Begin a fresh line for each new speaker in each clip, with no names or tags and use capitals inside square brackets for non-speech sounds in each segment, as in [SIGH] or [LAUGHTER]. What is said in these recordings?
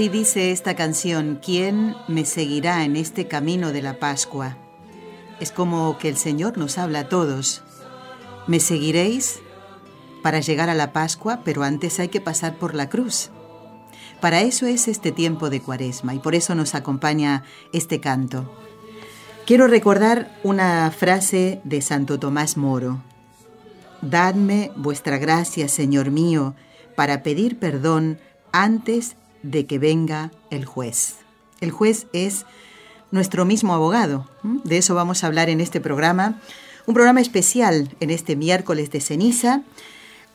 Así dice esta canción, ¿quién me seguirá en este camino de la Pascua? Es como que el Señor nos habla a todos. ¿Me seguiréis? Para llegar a la Pascua, pero antes hay que pasar por la cruz. Para eso es este tiempo de cuaresma y por eso nos acompaña este canto. Quiero recordar una frase de Santo Tomás Moro. Dadme vuestra gracia, Señor mío, para pedir perdón antes de que venga el juez. El juez es nuestro mismo abogado. De eso vamos a hablar en este programa. Un programa especial en este miércoles de ceniza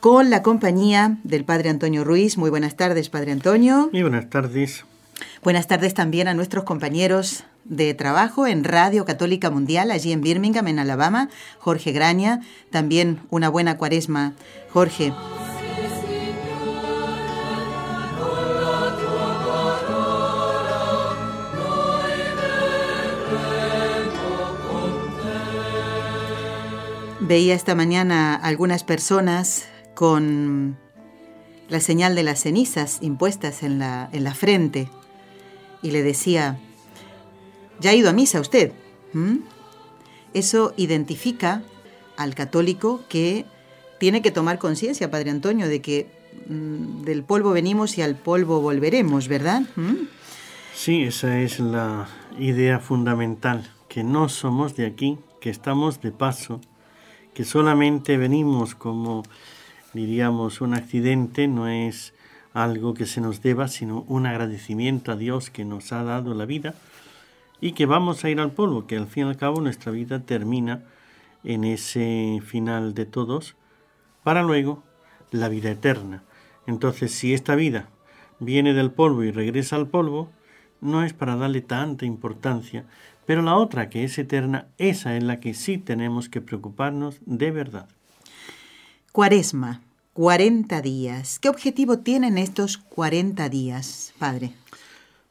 con la compañía del Padre Antonio Ruiz. Muy buenas tardes, Padre Antonio.
Muy buenas tardes.
Buenas tardes también a nuestros compañeros de trabajo en Radio Católica Mundial, allí en Birmingham, en Alabama, Jorge Graña. También una buena cuaresma, Jorge. Veía esta mañana algunas personas con la señal de las cenizas impuestas en la, en la frente y le decía, ¿ya ha ido a misa usted? Eso identifica al católico que tiene que tomar conciencia, Padre Antonio, de que mm, del polvo venimos y al polvo volveremos, ¿verdad?
Sí, esa es la idea fundamental, que no somos de aquí, que estamos de paso que solamente venimos como, diríamos, un accidente, no es algo que se nos deba, sino un agradecimiento a Dios que nos ha dado la vida y que vamos a ir al polvo, que al fin y al cabo nuestra vida termina en ese final de todos, para luego la vida eterna. Entonces, si esta vida viene del polvo y regresa al polvo, no es para darle tanta importancia, pero la otra, que es eterna, esa es la que sí tenemos que preocuparnos de verdad.
Cuaresma, 40 días. ¿Qué objetivo tienen estos 40 días, Padre?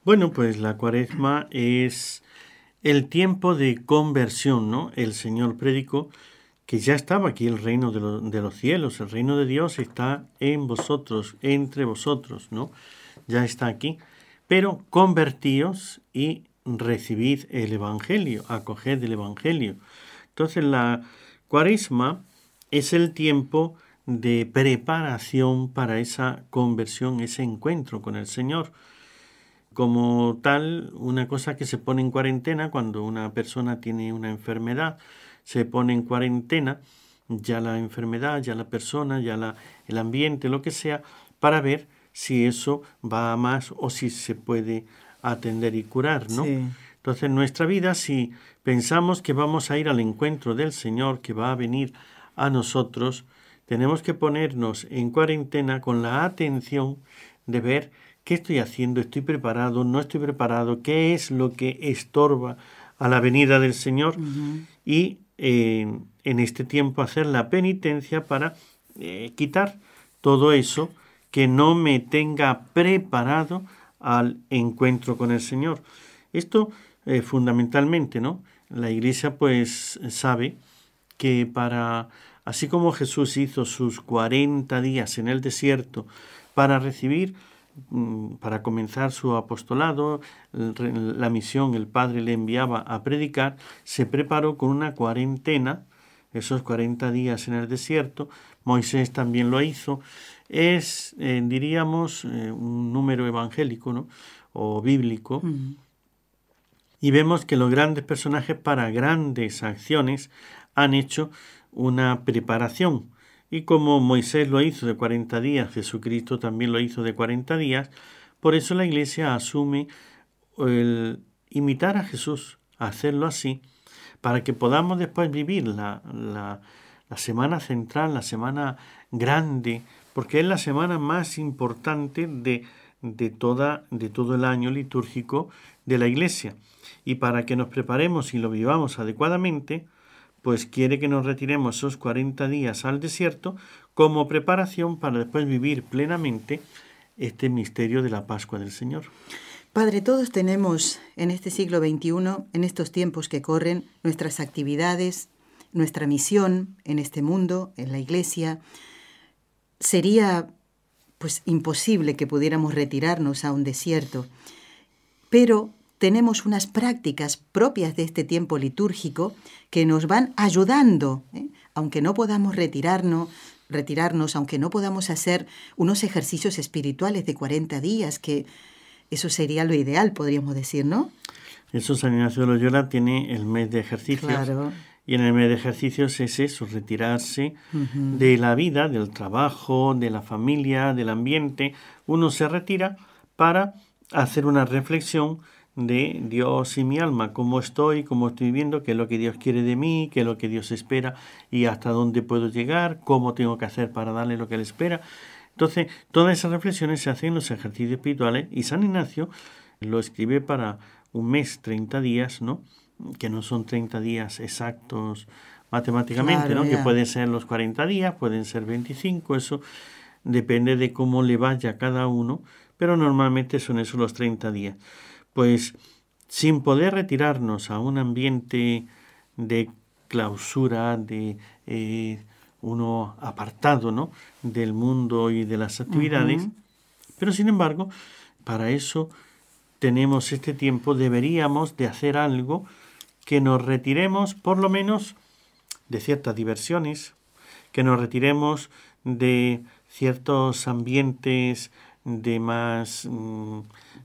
Bueno, pues la cuaresma es el tiempo de conversión, ¿no? El Señor predicó que ya estaba aquí el reino de, de, los cielos, el reino de Dios está en vosotros, entre vosotros, ¿no? Ya está aquí. Pero convertíos y recibid el Evangelio, acoged el Evangelio. Entonces la cuaresma es el tiempo de preparación para esa conversión, ese encuentro con el Señor. Como tal, una cosa que se pone en cuarentena cuando una persona tiene una enfermedad, se pone en cuarentena ya la enfermedad, ya la persona, ya la, el ambiente, lo que sea, para ver si eso va a más o si se puede atender y curar, ¿no? Entonces, en nuestra vida, si pensamos que vamos a ir al encuentro del Señor, que va a venir a nosotros, tenemos que ponernos en cuarentena con la atención de ver qué estoy haciendo, estoy preparado, no estoy preparado, qué es lo que estorba a la venida del Señor y en este tiempo hacer la penitencia para eh, quitar todo eso que no me tenga preparado al encuentro con el Señor. Esto eh, fundamentalmente, ¿no? La Iglesia pues sabe que para, así como Jesús hizo sus 40 días en el desierto para recibir, mm, para comenzar su apostolado, la misión el Padre le enviaba a predicar, se preparó con una cuarentena, esos 40 días en el desierto, Moisés también lo hizo, es, eh, diríamos, eh, un número evangélico ¿no? o bíblico. Y vemos que los grandes personajes para grandes acciones han hecho una preparación. Y como Moisés lo hizo de 40 días, Jesucristo también lo hizo de 40 días, por eso la Iglesia asume el imitar a Jesús, hacerlo así, para que podamos después vivir la, la, la semana central, la semana grande, porque es la semana más importante de, de, toda, de todo el año litúrgico de la Iglesia. Y para que nos preparemos y lo vivamos adecuadamente, pues quiere que nos retiremos esos 40 días al desierto como preparación para después vivir plenamente este misterio de la Pascua del Señor.
Padre, todos tenemos en este siglo XXI, en estos tiempos que corren, nuestras actividades, nuestra misión en este mundo, en la Iglesia. Sería pues imposible que pudiéramos retirarnos a un desierto, pero tenemos unas prácticas propias de este tiempo litúrgico que nos van ayudando, ¿eh? aunque no podamos retirarnos, retirarnos, aunque no podamos hacer unos ejercicios espirituales de 40 días que eso sería lo ideal, podríamos decir, ¿no?
Eso San Ignacio de Loyola tiene el mes de ejercicios.
Claro.
Y en el mes de ejercicios es eso, retirarse de la vida, del trabajo, de la familia, del ambiente. Uno se retira para hacer una reflexión de Dios y mi alma, cómo estoy, cómo estoy viviendo, qué es lo que Dios quiere de mí, qué es lo que Dios espera y hasta dónde puedo llegar, cómo tengo que hacer para darle lo que Él espera. Entonces, todas esas reflexiones se hacen en los ejercicios espirituales y San Ignacio lo escribe para un mes, 30 días, ¿no? Que no son 30 días exactos matemáticamente, ¿no? Que pueden ser los 40 días, pueden ser 25, eso depende de cómo le vaya a cada uno, pero normalmente son esos los 30 días. Pues sin poder retirarnos a un ambiente de clausura, de eh, uno apartado ¿no? del mundo y de las actividades, pero sin embargo, para eso tenemos este tiempo, deberíamos de hacer algo que nos retiremos por lo menos de ciertas diversiones, que nos retiremos de ciertos ambientes de más mm,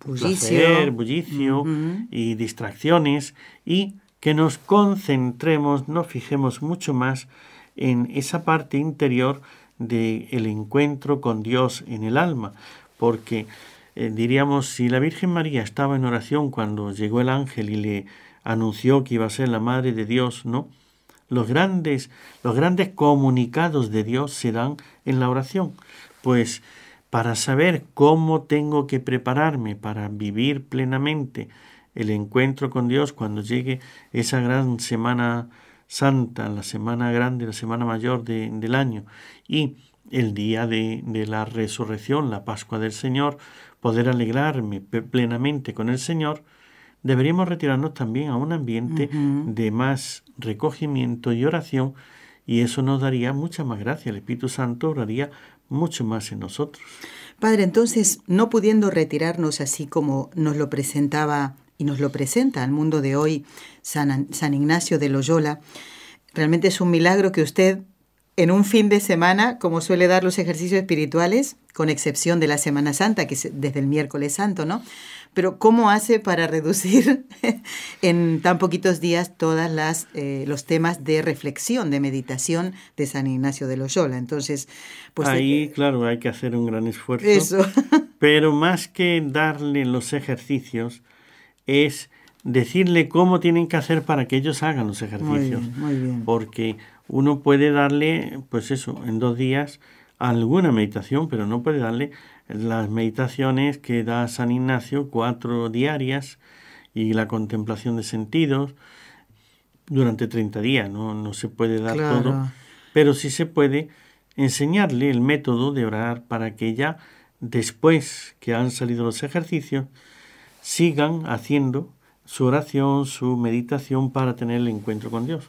bullicio, bullicio y distracciones y que nos concentremos, nos fijemos mucho más en esa parte interior del el encuentro con Dios en el alma, porque eh, diríamos, si la Virgen María estaba en oración cuando llegó el ángel y le anunció que iba a ser la Madre de Dios, ¿no? Los grandes, los grandes comunicados de Dios se dan en la oración. Pues para saber cómo tengo que prepararme para vivir plenamente el encuentro con Dios cuando llegue esa gran semana Santa, la semana grande, la semana mayor del año, y el día de, la resurrección, la Pascua del Señor, poder alegrarme plenamente con el Señor, deberíamos retirarnos también a un ambiente de más recogimiento y oración, y eso nos daría mucha más gracia. El Espíritu Santo oraría mucho más en nosotros.
Padre, entonces, no pudiendo retirarnos así como nos lo presentaba y nos lo presenta al mundo de hoy San, San Ignacio de Loyola. Realmente es un milagro que usted en un fin de semana, como suele dar los ejercicios espirituales, con excepción de la Semana Santa, que es desde el miércoles santo, ¿no? Pero ¿cómo hace para reducir [LAUGHS] en tan poquitos días todas las eh, los temas de reflexión, de meditación de San Ignacio de Loyola? Entonces,
pues ahí, eh, claro, hay que hacer un gran esfuerzo. Eso. [LAUGHS] pero más que darle los ejercicios, es decirle cómo tienen que hacer para que ellos hagan los ejercicios.
Muy bien,
Porque uno puede darle, pues eso, en dos días alguna meditación, pero no puede darle las meditaciones que da San Ignacio, cuatro diarias, y la contemplación de sentidos durante 30 días. No, no se puede dar todo, pero sí se puede enseñarle el método de orar para que ya después que han salido los ejercicios, sigan haciendo su oración, su meditación para tener el encuentro con Dios.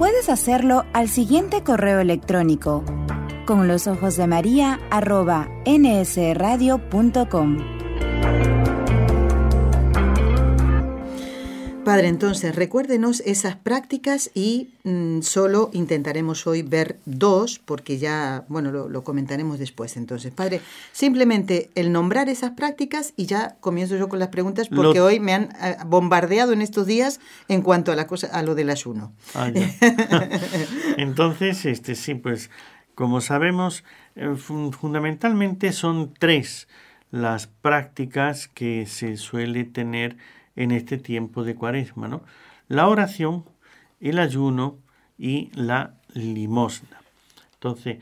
Puedes hacerlo al siguiente correo electrónico con los ojos de María arroba nsradio.com.
Padre, entonces recuérdenos esas prácticas y mm, solo intentaremos hoy ver dos, porque ya, bueno, lo, comentaremos después. Entonces, Padre, simplemente el nombrar esas prácticas y ya comienzo yo con las preguntas, porque hoy me han eh, bombardeado en estos días en cuanto a la cosa, a lo del ayuno.
Ah, [LAUGHS] entonces, este sí, pues como sabemos, eh, fundamentalmente son tres las prácticas que se suele tener en este tiempo de cuaresma, ¿no? La oración, el ayuno y la limosna. Entonces,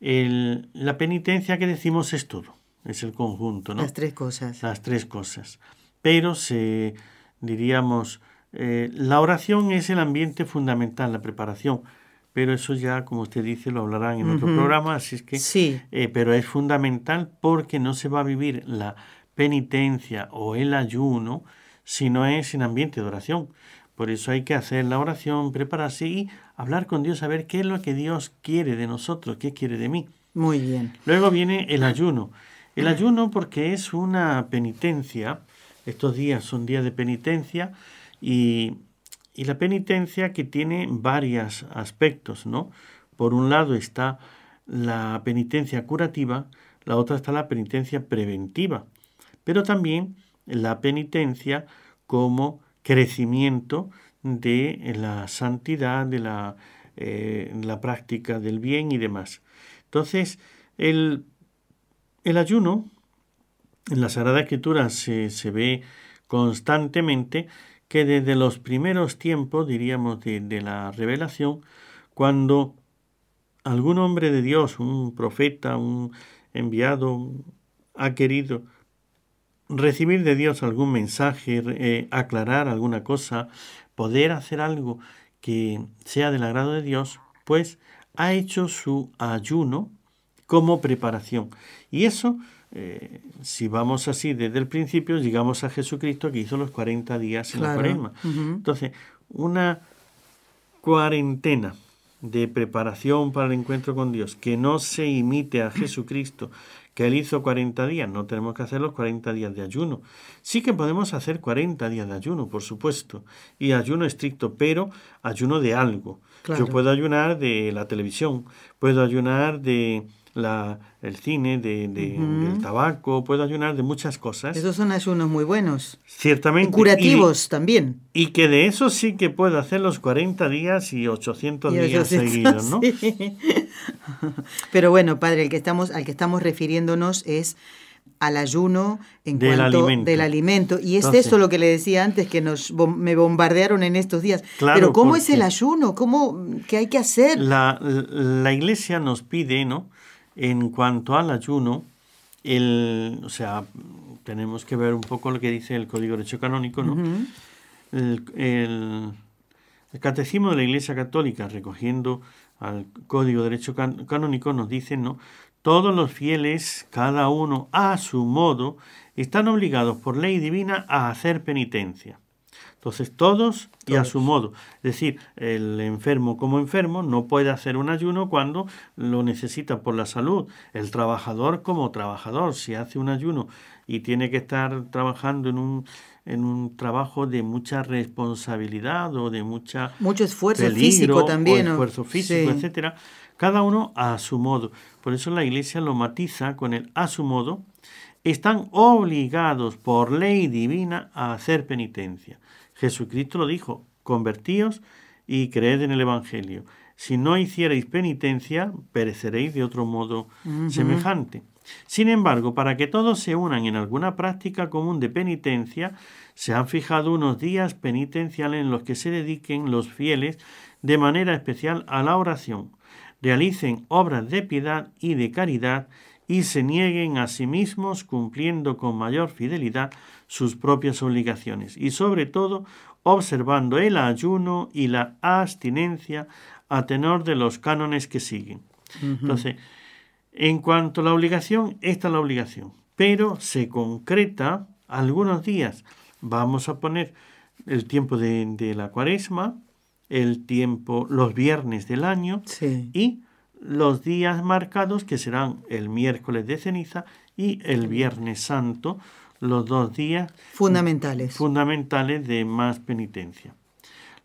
la penitencia que decimos es todo, es el conjunto, ¿no?
Las tres cosas.
Las tres cosas. Pero se, diríamos, eh, la oración es el ambiente fundamental, la preparación. Pero eso ya, como usted dice, lo hablarán en otro programa, así es que...
Sí.
Eh, pero es fundamental porque no se va a vivir la penitencia o el ayuno si no es en ambiente de oración. Por eso hay que hacer la oración, prepararse y hablar con Dios, a ver qué es lo que Dios quiere de nosotros, qué quiere de mí.
Muy bien.
Luego viene el ayuno. El ayuno porque es una penitencia, estos días son días de penitencia y, y la penitencia que tiene varios aspectos, ¿no? Por un lado está la penitencia curativa, la otra está la penitencia preventiva, pero también la penitencia como crecimiento de la santidad, de la, eh, la práctica del bien y demás. Entonces, el, el ayuno en la Sagrada Escritura se, se, ve constantemente que desde los primeros tiempos, diríamos, de, de la revelación, cuando algún hombre de Dios, un profeta, un enviado, ha querido recibir de Dios algún mensaje, eh, aclarar alguna cosa, poder hacer algo que sea del agrado de Dios, pues ha hecho su ayuno como preparación. Y eso, eh, si vamos así desde el principio, llegamos a Jesucristo que hizo los 40 días en la cuaresma. Entonces, una cuarentena de preparación para el encuentro con Dios que no se imite a Jesucristo, que él hizo 40 días, no tenemos que hacer los 40 días de ayuno. Sí que podemos hacer 40 días de ayuno, por supuesto, y ayuno estricto, pero ayuno de algo. Yo puedo ayunar de la televisión, puedo ayunar de la, el cine, de, del tabaco, puedo ayunar de muchas cosas.
Esos son ayunos muy buenos.
Ciertamente.
Y curativos también.
Y que de eso sí que puedo hacer los 40 días y 800 días seguidos, ¿no? [LAUGHS]
Pero bueno, padre, el que estamos, al que estamos refiriéndonos es al ayuno en
del
cuanto
alimento.
del alimento. Y es eso lo que le decía antes, que nos me bombardearon en estos días. Pero ¿cómo es el ayuno? ¿Cómo, ¿Qué hay que hacer?
La, la iglesia nos pide, ¿no? En cuanto al ayuno, el, o sea, tenemos que ver un poco lo que dice el Código de Derecho Canónico, ¿no? el, el, Catecismo de la Iglesia Católica, recogiendo al Código de Derecho Canónico, nos dice, ¿no? Todos los fieles, cada uno a su modo, están obligados por ley divina a hacer penitencia. Entonces todos, y a su modo. Es decir, el enfermo como enfermo no puede hacer un ayuno cuando lo necesita por la salud. El trabajador como trabajador, si hace un ayuno y tiene que estar trabajando en un, en un trabajo de mucha responsabilidad o de mucha
mucho esfuerzo físico también,
esfuerzo físico, etcétera, cada uno a su modo. Por eso la Iglesia lo matiza con el a su modo. Están obligados por ley divina a hacer penitencia. Jesucristo lo dijo, convertíos y creed en el Evangelio. Si no hicierais penitencia, pereceréis de otro modo semejante. Sin embargo, para que todos se unan en alguna práctica común de penitencia, se han fijado unos días penitenciales en los que se dediquen los fieles de manera especial a la oración, realicen obras de piedad y de caridad y se nieguen a sí mismos cumpliendo con mayor fidelidad sus propias obligaciones y sobre todo observando el ayuno y la abstinencia a tenor de los cánones que siguen. Entonces, en cuanto a la obligación, esta es la obligación, pero se concreta algunos días. Vamos a poner el tiempo de, la cuaresma, el tiempo, los viernes del año y los días marcados que serán el miércoles de ceniza y el viernes santo, los dos días
fundamentales,
fundamentales de más penitencia.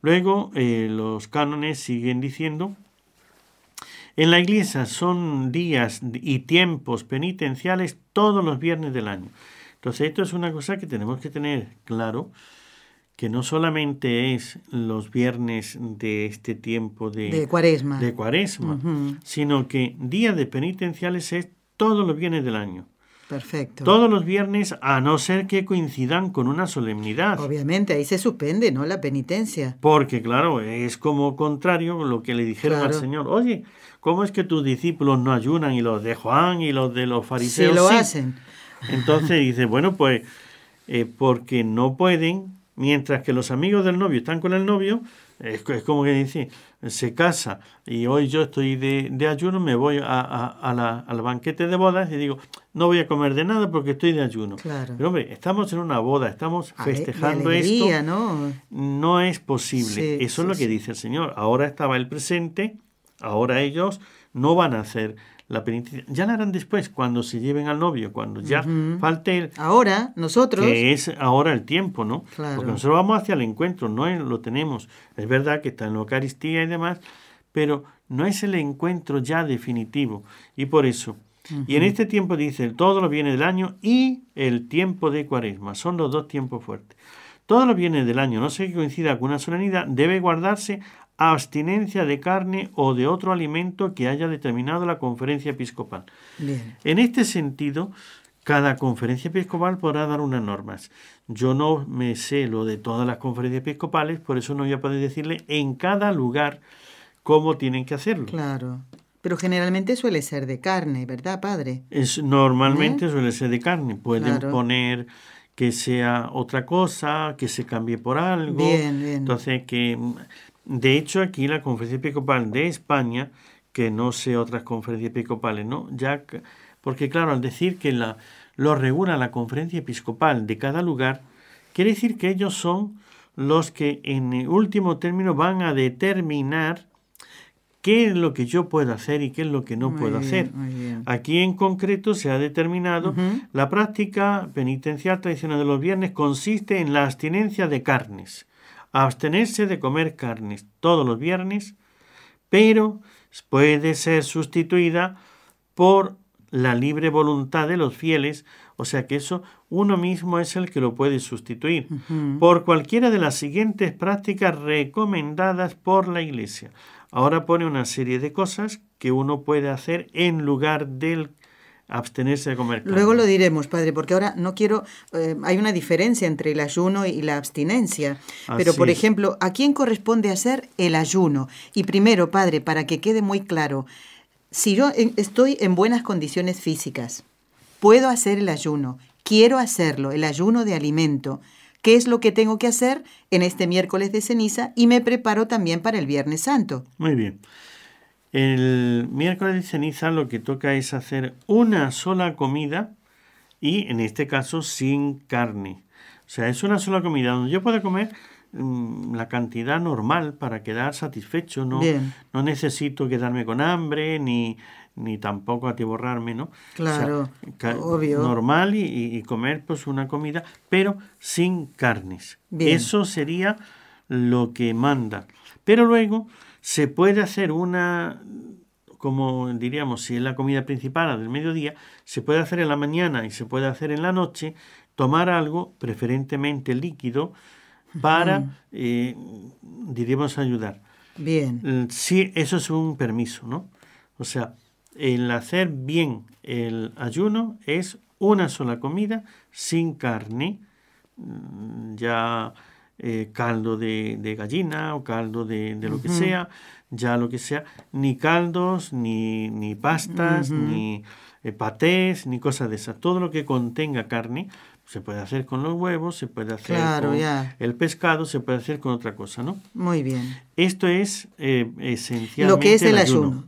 Luego eh, los cánones siguen diciendo, en la iglesia son días y tiempos penitenciales todos los viernes del año. Entonces esto es una cosa que tenemos que tener claro, que no solamente es los viernes de este tiempo de,
cuaresma,
de cuaresma sino que día de penitenciales es todos los viernes del año.
Perfecto.
Todos los viernes, a no ser que coincidan con una solemnidad.
Obviamente, ahí se suspende, ¿no? La penitencia.
Porque, claro, es como contrario lo que le dijeron al Señor. Oye, ¿cómo es que tus discípulos no ayunan y los de Juan y los de los fariseos
sí? lo hacen.
Entonces dice, bueno, pues eh, porque no pueden, mientras que los amigos del novio están con el novio, es, como que dice, se casa y hoy yo estoy de, ayuno, me voy a, la, al banquete de bodas y digo, no voy a comer de nada porque estoy de ayuno. Pero hombre, estamos en una boda, estamos festejando esto.
¿no?
no es posible. Eso es lo que dice el Señor. Ahora estaba el presente, ahora ellos no van a hacer la penitencia. Ya la harán después, cuando se lleven al novio, cuando ya falte el...
Ahora, nosotros...
Que es ahora el tiempo, ¿no? Porque nosotros vamos hacia el encuentro, no lo tenemos. Es verdad que está en la Eucaristía y demás, pero no es el encuentro ya definitivo. Y por eso... Y en este tiempo dice, todo lo viene del año y el tiempo de cuaresma. Son los dos tiempos fuertes. Todo lo viene del año, no sé que coincida con una solemnidad, debe guardarse abstinencia de carne o de otro alimento que haya determinado la conferencia episcopal. En este sentido, cada conferencia episcopal podrá dar unas normas. Yo no me sé lo de todas las conferencias episcopales, por eso no voy a poder decirle en cada lugar cómo tienen que hacerlo.
Claro. Pero generalmente suele ser de carne, ¿verdad, padre?
Es, normalmente ¿Eh? suele ser de carne. Pueden poner que sea otra cosa, que se cambie por algo.
Bien, bien.
Entonces, que de hecho, aquí la Conferencia Episcopal de España, que no sé otras conferencias episcopales, ¿no? Ya, porque claro, al decir que la, lo regula la Conferencia Episcopal de cada lugar, quiere decir que ellos son los que en el último término van a determinar qué es lo que yo puedo hacer y qué es lo que no puedo hacer. Aquí en concreto se ha determinado la práctica penitencial tradicional de los viernes consiste en la abstinencia de carnes abstenerse de comer carnes todos los viernes, pero puede ser sustituida por la libre voluntad de los fieles, o sea que eso uno mismo es el que lo puede sustituir, por cualquiera de las siguientes prácticas recomendadas por la Iglesia. Ahora pone una serie de cosas que uno puede hacer en lugar del abstenerse de comer carne.
Luego lo diremos, padre, porque ahora no quiero, eh, hay una diferencia entre el ayuno y la abstinencia. Pero, por ejemplo, ¿a quién corresponde hacer el ayuno? Y primero, padre, para que quede muy claro, si yo estoy en buenas condiciones físicas, puedo hacer el ayuno, quiero hacerlo, el ayuno de alimento. ¿Qué es lo que tengo que hacer en este miércoles de ceniza? Y me preparo también para el Viernes Santo.
Muy bien. El miércoles de ceniza lo que toca es hacer una sola comida y en este caso sin carne. O sea, es una sola comida donde yo pueda comer mm, la cantidad normal para quedar satisfecho. No, no necesito quedarme con hambre ni, ni tampoco atiborrarme, ¿no?
Claro, obvio.
Normal y, comer pues una comida, pero sin carnes. Eso sería lo que manda. Pero luego se puede hacer una, como diríamos, si es la comida principal del mediodía, se puede hacer en la mañana y se puede hacer en la noche, tomar algo, preferentemente líquido, para, eh, diríamos, ayudar.
Bien.
Sí, eso es un permiso, ¿no? O sea, el hacer bien el ayuno es una sola comida sin carne, mm, ya eh, caldo de, gallina o caldo de, lo que sea, ya lo que sea, ni caldos, ni, ni pastas, ni eh, patés, ni cosas de esas. Todo lo que contenga carne se puede hacer con los huevos, se puede hacer con el pescado, se puede hacer con otra cosa, ¿no?
Muy bien.
Esto es eh, esencialmente
lo que es el ayuno,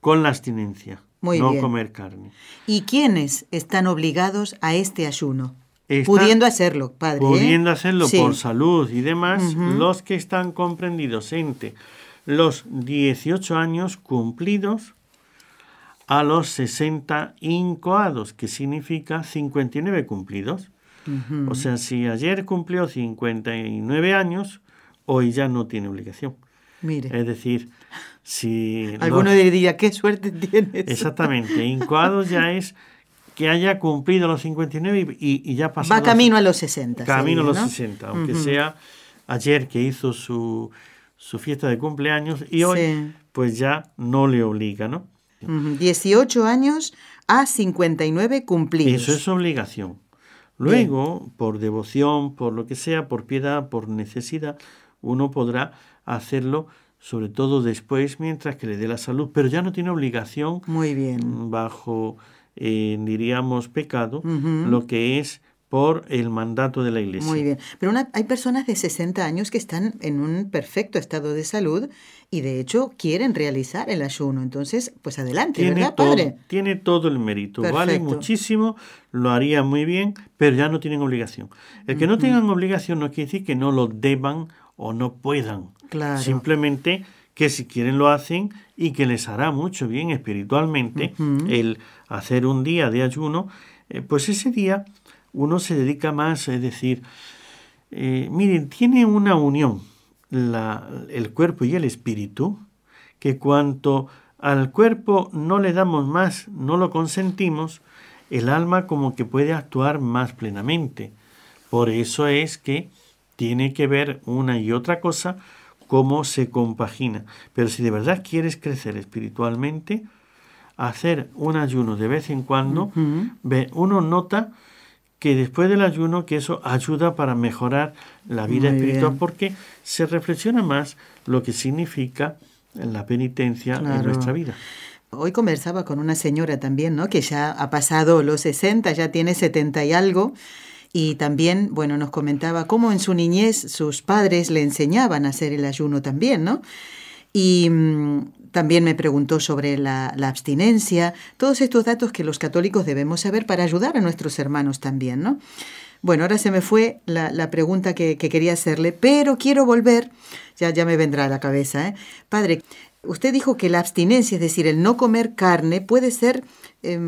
con la abstinencia, no comer carne.
¿Y quiénes están obligados a este ayuno? Pudiendo hacerlo, padre. ¿eh?
Pudiendo hacerlo por salud y demás, los que están comprendidos entre los 18 años cumplidos a los 60 incoados, que significa 59 cumplidos. O sea, si ayer cumplió 59 años, hoy ya no tiene obligación. Mire. Es decir, si...
Alguno diría, qué suerte tienes.
Exactamente, incoados ya es [LAUGHS] que haya cumplido los 59 y, y ya pasó.
Va camino a los 60.
Camino a los 60, aunque sea ayer que hizo su, su fiesta de cumpleaños y hoy pues ya no le obliga, ¿no?
18 años a 59 cumplidos.
Eso es obligación. Luego, por devoción, por lo que sea, por piedad, por necesidad, uno podrá hacerlo sobre todo después mientras que le dé la salud, pero ya no tiene obligación
Muy bien.
bajo, eh, diríamos, pecado, lo que es por el mandato de la Iglesia.
Muy bien. Pero hay personas de 60 años que están en un perfecto estado de salud y de hecho quieren realizar el ayuno. Entonces, pues adelante,
tiene
¿verdad,
todo,
padre?
Tiene todo el mérito. Vale muchísimo, lo haría muy bien, pero ya no tienen obligación. El que no tengan obligación no quiere decir que no lo deban o no puedan.
Claro.
Simplemente que si quieren lo hacen y que les hará mucho bien espiritualmente el hacer un día de ayuno, eh, pues ese día uno se dedica más, es decir, eh, miren, tiene una unión la, el cuerpo y el espíritu, que cuanto al cuerpo no le damos más, no lo consentimos, el alma como que puede actuar más plenamente. Por eso es que tiene que ver una y otra cosa cómo se compagina. Pero si de verdad quieres crecer espiritualmente, hacer un ayuno de vez en cuando, uno nota que después del ayuno, que eso ayuda para mejorar la vida espiritual, porque se reflexiona más lo que significa la penitencia en nuestra vida.
Hoy conversaba con una señora también, ¿no? Que ya ha pasado los 60, ya tiene 70 y algo. Y también, bueno, nos comentaba cómo en su niñez sus padres le enseñaban a hacer el ayuno también, ¿no? Y mm, también me preguntó sobre la, abstinencia, todos estos datos que los católicos debemos saber para ayudar a nuestros hermanos también, ¿no? Bueno, ahora se me fue la, pregunta que, quería hacerle, pero quiero volver, ya, ya me vendrá a la cabeza, ¿eh? Padre, usted dijo que la abstinencia, es decir, el no comer carne, puede ser
eh,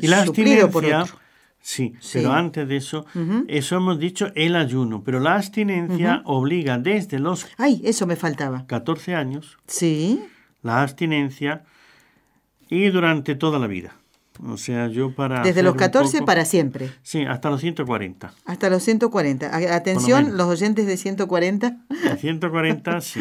¿Y la suplido por otro. Sí, pero antes de eso, eso hemos dicho el ayuno, pero la abstinencia obliga desde los...
Ay, eso me faltaba.
14 años.
Sí
la abstinencia y durante toda la vida. O sea, yo para...
Desde los 14 para siempre.
Sí, hasta los 140.
Hasta los 140. Atención, los oyentes de 140.
De 140, sí.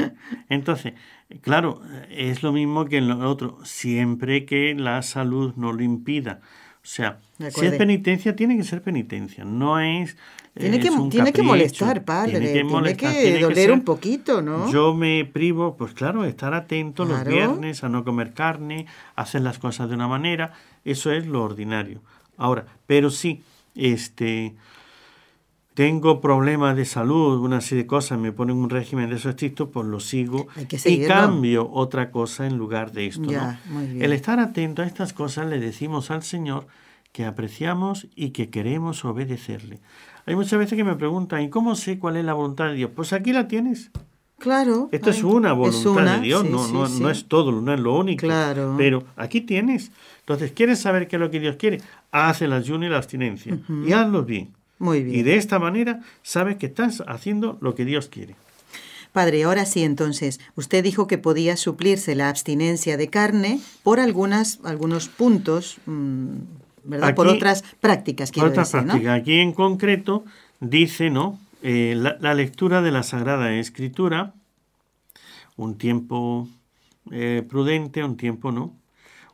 Entonces, claro, es lo mismo que en lo otro, siempre que la salud no lo impida. O sea, si es penitencia, tiene que ser penitencia. No es
tiene, que, tiene que molestar, padre. Tiene que, doler un poquito, ¿no?
Yo me privo, pues claro, estar atento los viernes a no comer carne, hacer las cosas de una manera. Eso es lo ordinario. Ahora, pero sí, este, tengo problemas de salud, una serie de cosas, me ponen un régimen de esos estricto, pues lo sigo y cambio otra cosa en lugar de esto. El estar atento a estas cosas le decimos al Señor que apreciamos y que queremos obedecerle. Hay muchas veces que me preguntan, ¿y cómo sé cuál es la voluntad de Dios? Pues aquí la tienes.
Claro.
Esto es una voluntad de Dios, no, no, no, es todo, no es lo único.
Claro.
Pero aquí tienes. Entonces, ¿quieres saber qué es lo que Dios quiere? Haz el ayuno y la abstinencia. Y hazlo bien.
Muy bien.
Y de esta manera sabes que estás haciendo lo que Dios quiere.
Padre, ahora sí, entonces, usted dijo que podía suplirse la abstinencia de carne por algunas, algunos puntos, mm, ¿verdad? por otras prácticas, quiero otras prácticas.
Aquí en concreto dice, ¿no? Eh, la, lectura de la Sagrada Escritura, un tiempo eh, prudente, un tiempo no.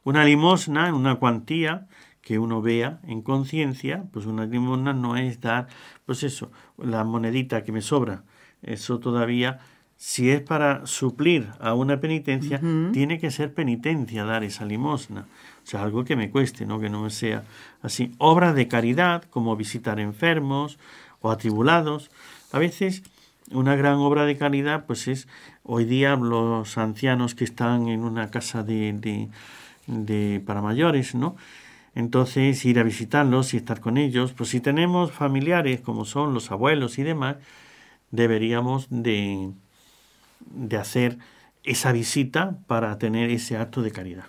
Una limosna, una cuantía que uno vea en conciencia, pues una limosna no es dar, pues eso, la monedita que me sobra. Eso todavía, si es para suplir a una penitencia, tiene que ser penitencia dar esa limosna. O sea, algo que me cueste, ¿no? Que no me sea así. Obras de caridad, como visitar enfermos o atribulados. A veces una gran obra de caridad, pues es hoy día los ancianos que están en una casa de, de, de para mayores, ¿no? Entonces ir a visitarlos y estar con ellos. Pues si tenemos familiares como son los abuelos y demás, deberíamos de, de hacer esa visita para tener ese acto de caridad.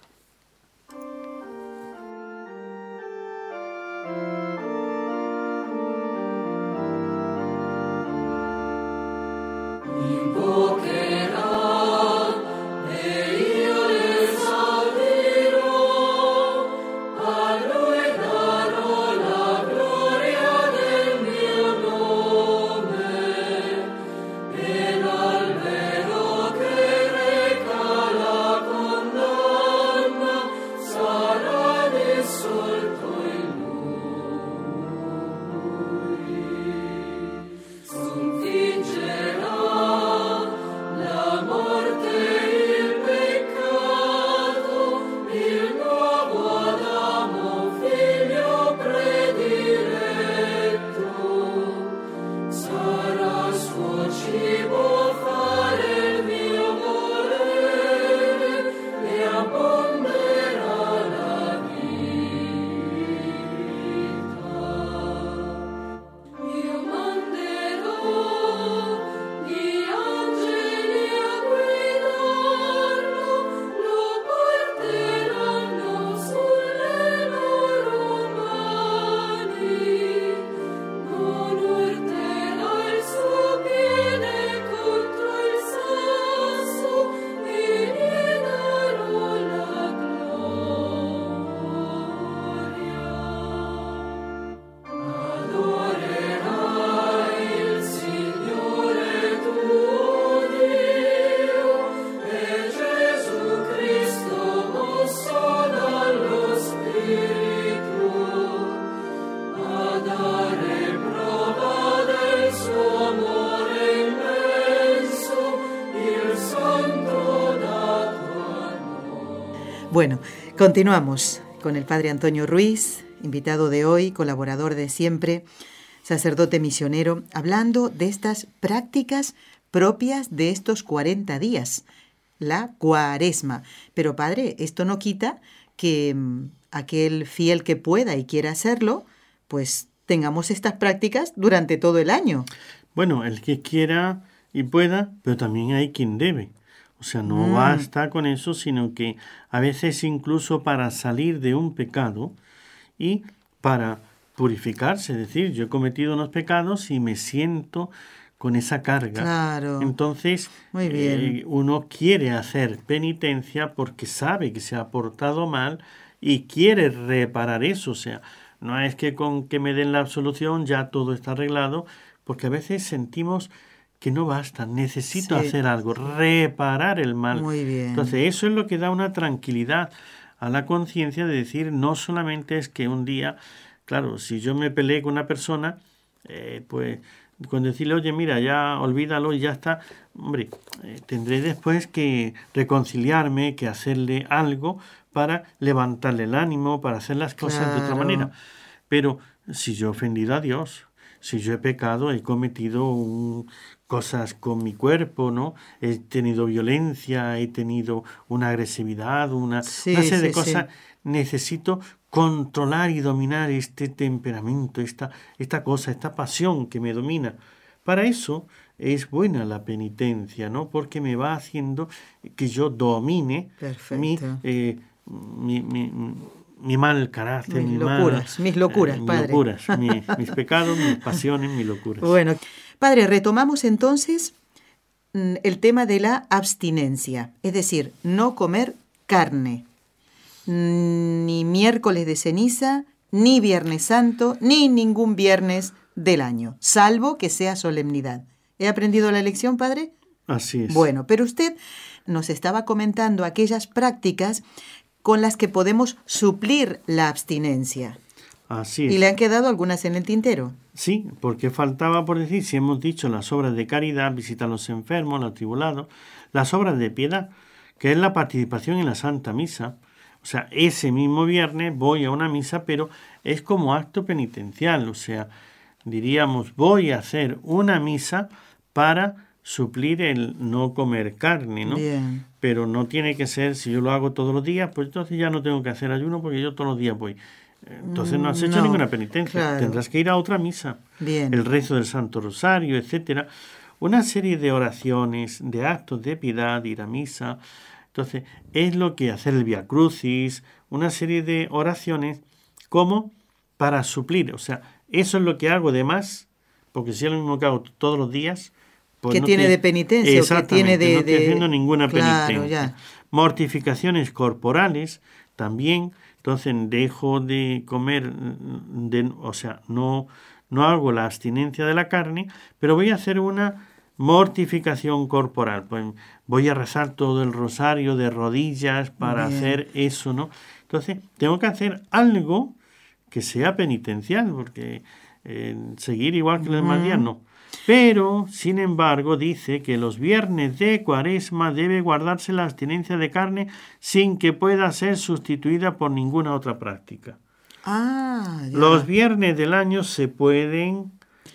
Bueno, continuamos con el Padre Antonio Ruiz, invitado de hoy, colaborador de siempre, sacerdote misionero, hablando de estas prácticas propias de estos 40 días, la cuaresma. Pero Padre, esto no quita que mm, aquel fiel que pueda y quiera hacerlo, pues tengamos estas prácticas durante todo el año.
Bueno, el que quiera y pueda, pero también hay quien debe. O sea, no
Mm.
basta con eso, sino que a veces incluso para salir de un pecado y para purificarse, es decir, yo he cometido unos pecados y me siento con esa carga.
Claro.
Entonces,
Muy bien.
eh, uno quiere hacer penitencia porque sabe que se ha portado mal y quiere reparar eso. O sea, no es que con que me den la absolución ya todo está arreglado, porque a veces sentimos que no basta, necesito
Sí.
hacer algo, reparar el mal.
Muy bien.
Entonces, eso es lo que da una tranquilidad a la conciencia de decir, no solamente es que un día, claro, si yo me peleé con una persona, eh, pues con decirle, oye, mira, ya olvídalo y ya está, hombre, eh, tendré después que reconciliarme, que hacerle algo para levantarle el ánimo, para hacer las cosas de otra manera. Pero si yo he ofendido a Dios, si yo he pecado, he cometido un- cosas con mi cuerpo, ¿no? He tenido violencia, he tenido una agresividad, una,
Sí,
una serie de
sí, sí.
cosas. Necesito controlar y dominar este temperamento, esta, esta cosa, esta pasión que me domina. Para eso es buena la penitencia, ¿no? Porque me va haciendo que yo domine mi, eh, mi, mi- mi mal carácter,
Mis
mi mal-
locuras, mis locuras,
eh, mis
padre.
locuras, mi- [LAUGHS] mis pecados, mis pasiones, mis locuras.
Bueno, padre, retomamos entonces mm, el tema de la abstinencia, es decir, no comer carne, Mm, ni miércoles de ceniza, ni viernes santo, ni ningún viernes del año, salvo que sea solemnidad. ¿He aprendido la lección, padre?
Así es.
Bueno, pero usted nos estaba comentando aquellas prácticas con las que podemos suplir la abstinencia.
Así es.
¿Y le han quedado algunas en el tintero?
Sí, porque faltaba por decir, si hemos dicho las obras de caridad, visitar a los enfermos, los tribulados, las obras de piedad, que es la participación en la Santa Misa. O sea, ese mismo viernes voy a una misa, pero es como acto penitencial. O sea, diríamos, voy a hacer una misa para suplir el no comer carne, ¿no?
Bien.
Pero no tiene que ser, si yo lo hago todos los días, pues entonces ya no tengo que hacer ayuno porque yo todos los días voy. Entonces no has hecho
No,
ninguna penitencia.
claro.
Tendrás que ir a otra misa.
Bien.
El rezo del Santo Rosario, etcétera. Una serie de oraciones, de actos de piedad, ir a misa. Entonces, es lo que hacer el Via Crucis, una serie de oraciones como para suplir. O sea, eso es lo que hago de más, porque si es lo mismo que hago todos los días. pues
¿Qué
no
tiene
te-
de penitencia
Exactamente,
tiene de-
no estoy
de-
haciendo ninguna
Claro,
penitencia.
ya.
Mortificaciones corporales también. Entonces dejo de comer, de, o sea, no, no hago la abstinencia de la carne, pero voy a hacer una mortificación corporal. Pues voy a rezar todo el rosario de rodillas para
Bien.
hacer eso, ¿no? Entonces tengo que hacer algo que sea penitencial, porque eh, seguir igual que los demás días no. Pero, sin embargo, dice que los viernes de cuaresma debe guardarse la abstinencia de carne sin que pueda ser sustituida por ninguna otra práctica.
Ah, ya.
Los viernes del año se pueden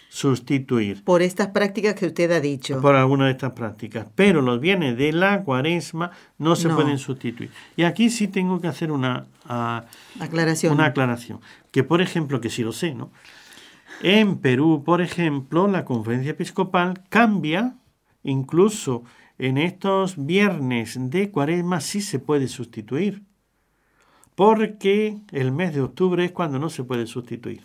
sustituir
Por estas prácticas que usted ha dicho.
por alguna de estas prácticas, pero los viernes de la cuaresma no se
No.
pueden sustituir. Y aquí sí tengo que hacer una, ah,
Aclaración.
una aclaración, que por ejemplo, que sí lo sé, ¿no? En Perú, por ejemplo, la conferencia episcopal cambia, incluso en estos viernes de cuaresma sí se puede sustituir, porque el mes de octubre es cuando no se puede sustituir.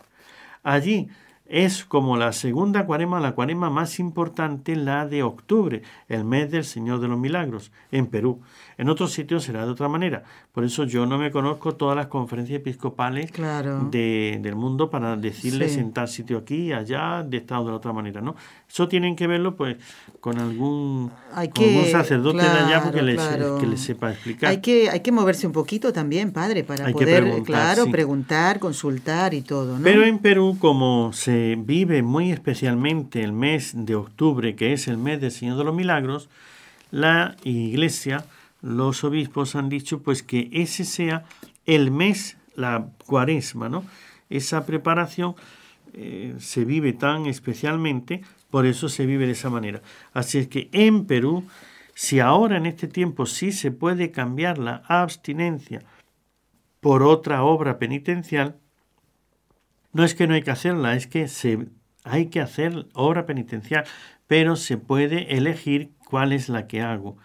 Allí es como la segunda cuaresma, la cuaresma más importante, la de octubre, el mes del Señor de los Milagros, en Perú. En otros sitios será de otra manera. Por eso yo no me conozco todas las conferencias episcopales
Claro.
de- del mundo para decirles
Sí.
en tal sitio aquí, allá, de esta o de la otra manera, ¿no? Eso tienen que verlo pues con algún,
Hay
con algún
que-
sacerdote de allá porque
claro,
les,
claro.
que les sepa explicar.
Hay que, hay que moverse un poquito también, padre, para
Hay que
poder,
preguntar,
claro,
sí.
preguntar, consultar y todo, ¿no?
Pero en Perú, como se vive muy especialmente el mes de octubre, que es el mes del Señor de los Milagros, la iglesia, los obispos han dicho pues que ese sea el mes, la cuaresma, ¿no? Esa preparación eh, se vive tan especialmente, por eso se vive de esa manera. Así es que en Perú, si ahora en este tiempo sí se puede cambiar la abstinencia por otra obra penitencial, no es que no hay que hacerla, es que se, hay que hacer obra penitencial, pero se puede elegir cuál es la que hago.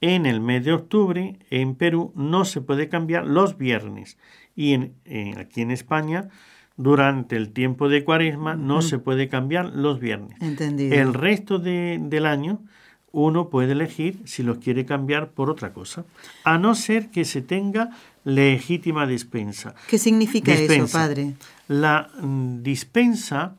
En el mes de octubre, en Perú, no se puede cambiar los viernes. Y en, en- aquí en España, durante el tiempo de cuaresma, no se puede cambiar los viernes.
Entendido.
El resto de- del año uno puede elegir si los quiere cambiar por otra cosa, a no ser que se tenga legítima despensa.
¿Qué significa eso,
Dispensa.
padre?
La mm, dispensa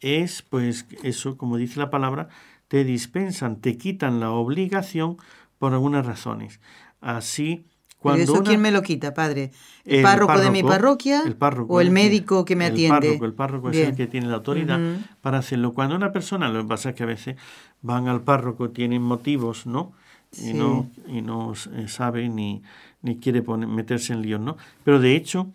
es, pues, eso, como dice la palabra, te dispensan, te quitan la obligación por algunas razones. Así,
¿Pero
cuando
eso
una-
quién me lo quita, padre? ¿El,
el
párroco, de mi parroquia
el párroco,
o el médico que me
el
atiende?
Párroco, el párroco es el que tiene la autoridad para hacerlo. Cuando una persona, lo que pasa es que a veces van al párroco, tienen motivos, ¿no? Y no, y no eh, sabe ni, ni quiere poner- meterse en líos, ¿no? Pero de hecho,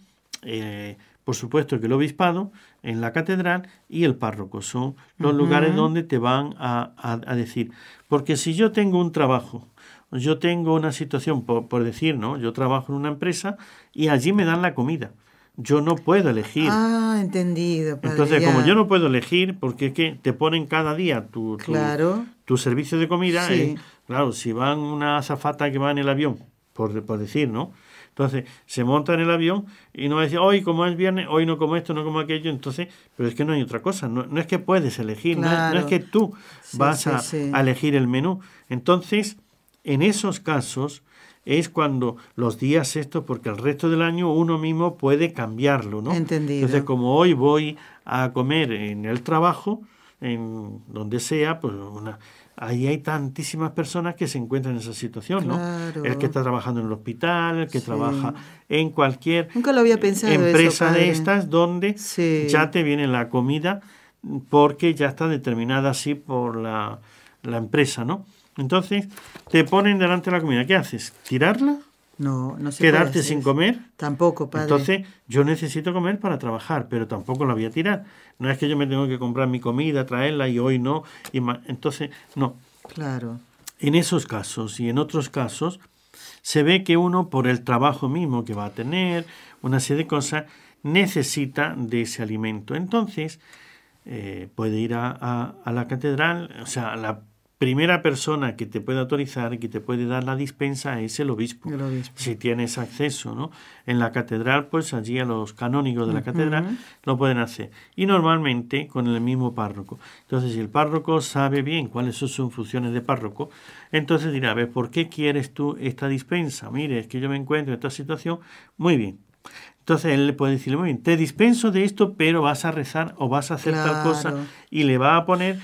eh, por supuesto que el obispado, en la catedral y el párroco son los lugares donde te van a, a- a decir. Porque si yo tengo un trabajo, yo tengo una situación, por, por decir, ¿no? Yo trabajo en una empresa y allí me dan la comida. Yo no puedo elegir.
Ah, entendido, padre.
Entonces,
ya.
como yo no puedo elegir, porque es que te ponen cada día tu, tu,
Claro.
tu servicio de comida,
Sí.
eh, claro, si van una azafata que va en el avión, por, por decir, ¿no? Entonces, se monta en el avión y no va a decir, hoy como es viernes, hoy no como esto, no como aquello, entonces, pero es que no hay otra cosa, no, no es que puedes elegir, no es- no,
Claro.
es que tú
Sí,
vas
sí,
a,
sí.
a elegir el menú. Entonces, en esos casos es cuando los días estos, porque el resto del año uno mismo puede cambiarlo, ¿no?
Entendido.
Entonces, como hoy voy a comer en el trabajo, en donde sea, pues una, ahí hay tantísimas personas que se encuentran en esa situación, ¿no?
Claro.
El que está trabajando en el hospital, el que
Sí.
trabaja en cualquier
Nunca lo había pensado eso,
empresa de estas donde
Sí.
ya te viene la comida porque ya está determinada así por la, la empresa, ¿no? Entonces, te ponen delante la comida. ¿Qué haces? ¿Tirarla?
No, no se
¿Quedarte sin comer?
Tampoco, padre.
Entonces, yo necesito comer para trabajar, pero tampoco la voy a tirar. No es que yo me tengo que comprar mi comida, traerla y hoy no. Y Entonces, no.
Claro.
En esos casos y en otros casos, se ve que uno, por el trabajo mismo que va a tener, una serie de cosas, necesita de ese alimento. Entonces, eh, puede ir a, a, la catedral, o sea, la primera persona que te puede autorizar y que te puede dar la dispensa es el obispo, si tienes acceso, ¿no? En la catedral, pues allí a los canónigos de la catedral lo pueden hacer. Y normalmente con el mismo párroco. Entonces, si el párroco sabe bien cuáles son sus funciones de párroco, entonces dirá, a ver, ¿por qué quieres tú esta dispensa? Mire, es que yo me encuentro en esta situación. Muy bien. Entonces él le puede decirle, muy bien, te dispenso de esto, pero vas a rezar o vas a hacer tal cosa y le va a poner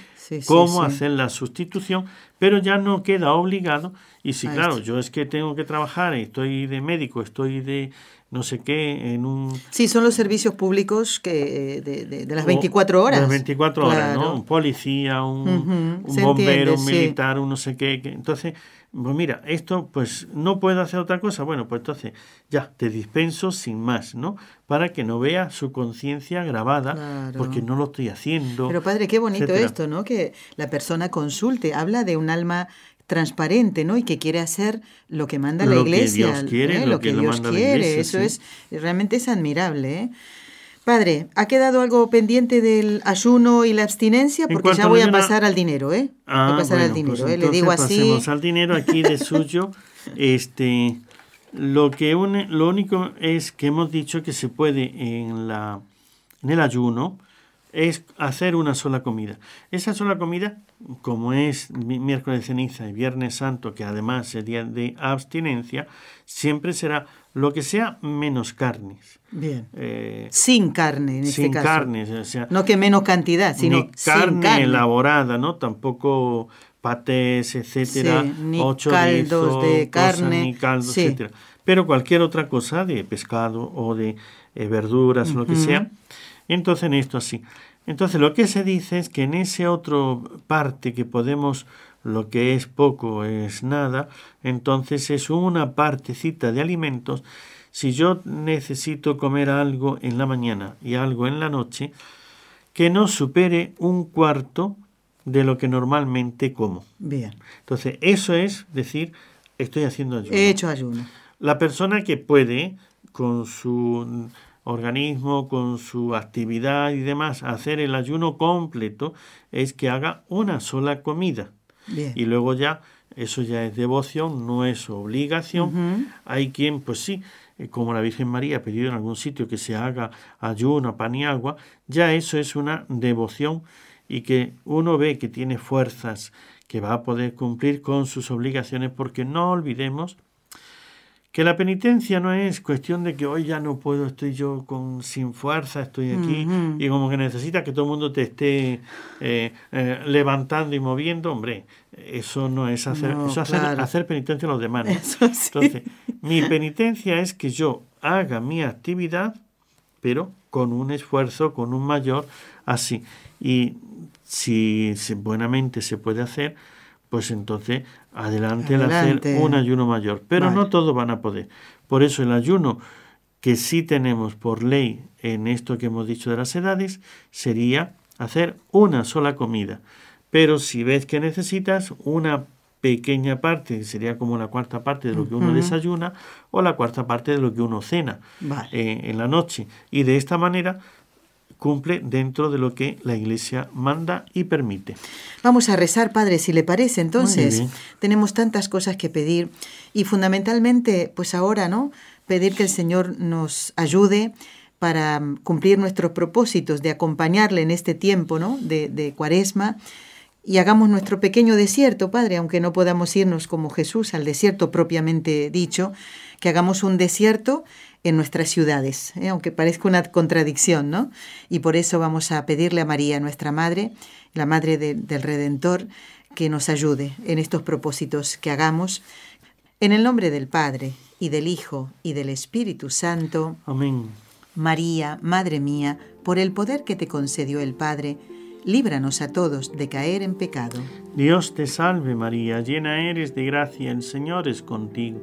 cómo hacer la sustitución, pero ya no queda obligado. Y si, claro, yo es que tengo que trabajar, estoy de médico, estoy de no sé qué, en un...
Sí, son los servicios públicos que de, de, las 24 horas.
De las 24 horas, ¿no? Un policía, un, un bombero, un militar, un no sé qué. Entonces, pues mira, esto pues no puedo hacer otra cosa. Bueno, pues entonces ya te dispenso sin más, ¿no? Para que no vea su conciencia grabada, porque no lo estoy haciendo.
Pero padre, qué bonito esto, ¿no? Que la persona consulte, habla de un alma transparente, ¿no? Y que quiere hacer lo que manda la iglesia,
que Dios quiere, ¿eh? lo, que, Dios quiere.
Eso es realmente es admirable, ¿eh? Padre, ¿ha quedado algo pendiente del ayuno y la abstinencia? Porque ya voy a pasar al dinero, ¿eh?
Ah,
voy
a pasar al dinero, pues ¿eh? Le digo así. Pasemos al dinero aquí de suyo. [LAUGHS] este, lo que une, lo único es que hemos dicho que se puede en la en el ayuno es hacer una sola comida. Esa sola comida, como es miércoles ceniza y viernes santo, que además sería de abstinencia, siempre será lo que sea menos carnes.
Bien. Eh, sin carne, en
este
sin
carnes, o sea.
No que menos cantidad, sino
ni carne, elaborada, ¿no? Tampoco patés, etcétera,
ni caldos de carne,
ni caldos, etcétera. Pero cualquier otra cosa de pescado o de eh, verduras lo que sea, entonces en esto así. Entonces lo que se dice es que en ese otro parte que podemos lo que es poco es nada, entonces es una partecita de alimentos. Si yo necesito comer algo en la mañana y algo en la noche, que no supere un cuarto de lo que normalmente como.
Bien.
Entonces, eso es decir, estoy haciendo ayuno.
He hecho ayuno.
La persona que puede, con su organismo, con su actividad y demás, hacer el ayuno completo, es que haga una sola comida. Y luego ya, eso ya es devoción, no es obligación. Hay quien, pues sí, eh, como la Virgen María ha pedido en algún sitio que se haga ayuno, pan y agua, ya eso es una devoción y que uno ve que tiene fuerzas, que va a poder cumplir con sus obligaciones, porque no olvidemos que la penitencia no es cuestión de que hoy ya no puedo, estoy yo con sin fuerza, estoy aquí y como que necesita que todo el mundo te esté eh, eh, levantando y moviendo, hombre, eso no es hacer, eso hacer, hacer, penitencia a los demás. Entonces, mi penitencia es que yo haga mi actividad, pero con un esfuerzo, con un mayor, así. Y si buenamente se puede hacer, pues entonces adelante, el hacer un ayuno mayor. Pero no todos van a poder. Por eso el ayuno que sí tenemos por ley en esto que hemos dicho de las edades sería hacer una sola comida. Pero si ves que necesitas una pequeña parte, sería como la cuarta parte de lo que uno desayuna o la cuarta parte de lo que uno cena eh, en la noche. Y de esta manera cumple dentro de lo que la Iglesia manda y permite.
Vamos a rezar, Padre, si le parece. Entonces, tenemos tantas cosas que pedir y fundamentalmente, pues ahora, ¿no? Pedir que el Señor nos ayude para cumplir nuestros propósitos de acompañarle en este tiempo, ¿no? De, de cuaresma y hagamos nuestro pequeño desierto, Padre, aunque no podamos irnos como Jesús al desierto propiamente dicho, que hagamos un desierto en nuestras ciudades, ¿eh? aunque parezca una contradicción, ¿no? Y por eso vamos a pedirle a María, nuestra Madre, la Madre del Redentor, que nos ayude en estos propósitos que hagamos. En el nombre del Padre, y del Hijo, y del Espíritu Santo.
Amén.
María, Madre mía, por el poder que te concedió el Padre, líbranos a todos de caer en pecado.
Dios te salve María, llena eres de gracia, el Señor es contigo.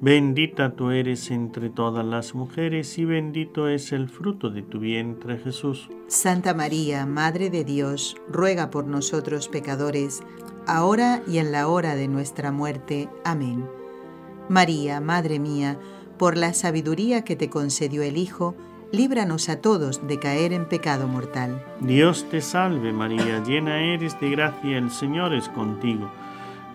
Bendita tú eres entre todas las mujeres y bendito es el fruto de tu vientre Jesús.
Santa María, Madre de Dios, ruega por nosotros pecadores, ahora y en la hora de nuestra muerte. Amén. María, Madre mía, por la sabiduría que te concedió el Hijo, líbranos a todos de caer en pecado mortal.
Dios te salve María, llena eres de gracia, el Señor es contigo.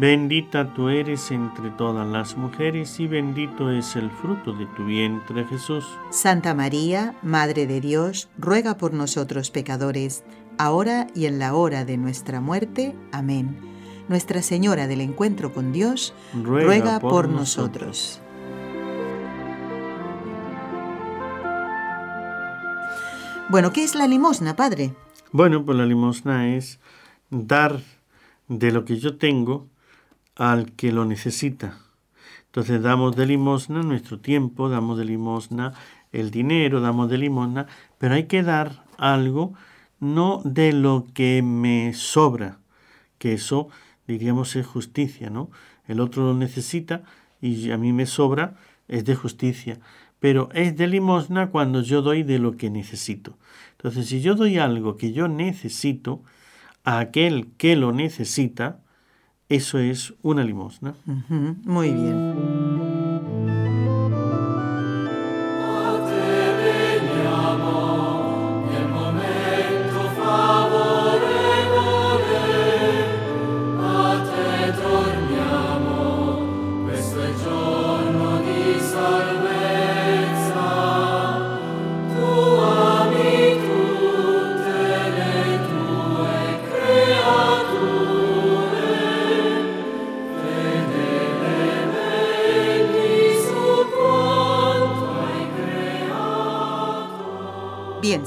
Bendita tú eres entre todas las mujeres y bendito es el fruto de tu vientre Jesús.
Santa María, Madre de Dios, ruega por nosotros pecadores, ahora y en la hora de nuestra muerte. Amén. Nuestra Señora del Encuentro con Dios, ruega, por, nosotros. Bueno, ¿qué es la limosna, Padre?
Bueno, pues la limosna es dar de lo que yo tengo al que lo necesita. Entonces damos de limosna nuestro tiempo, damos de limosna el dinero, damos de limosna, pero hay que dar algo no de lo que me sobra, que eso diríamos es justicia, ¿no? El otro lo necesita y a mí me sobra, es de justicia, pero es de limosna cuando yo doy de lo que necesito. Entonces, si yo doy algo que yo necesito a aquel que lo necesita, eso es una limosna.
Muy bien.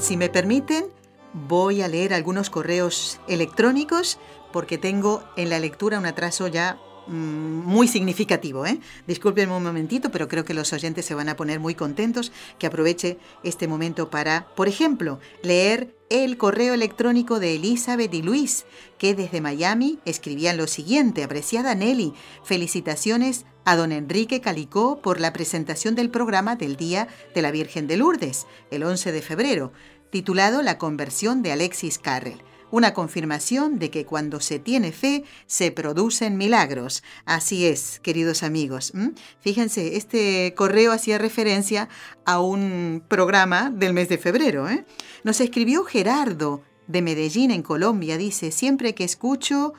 Si me permiten, voy a leer algunos correos electrónicos porque tengo en la lectura un atraso ya mm, muy significativo. ¿eh? Disculpenme un momentito, pero creo que los oyentes se van a poner muy contentos que aproveche este momento para, por ejemplo, leer el correo electrónico de Elizabeth y Luis, que desde Miami escribían lo siguiente, apreciada Nelly, felicitaciones a don Enrique Calicó por la presentación del programa del Día de la Virgen de Lourdes, el 11 de febrero, titulado La conversión de Alexis Carrel. Una confirmación de que cuando se tiene fe se producen milagros. Así es, queridos amigos. Fíjense, este correo hacía referencia a un programa del mes de febrero. ¿eh? Nos escribió Gerardo de Medellín, en Colombia. Dice, siempre que escucho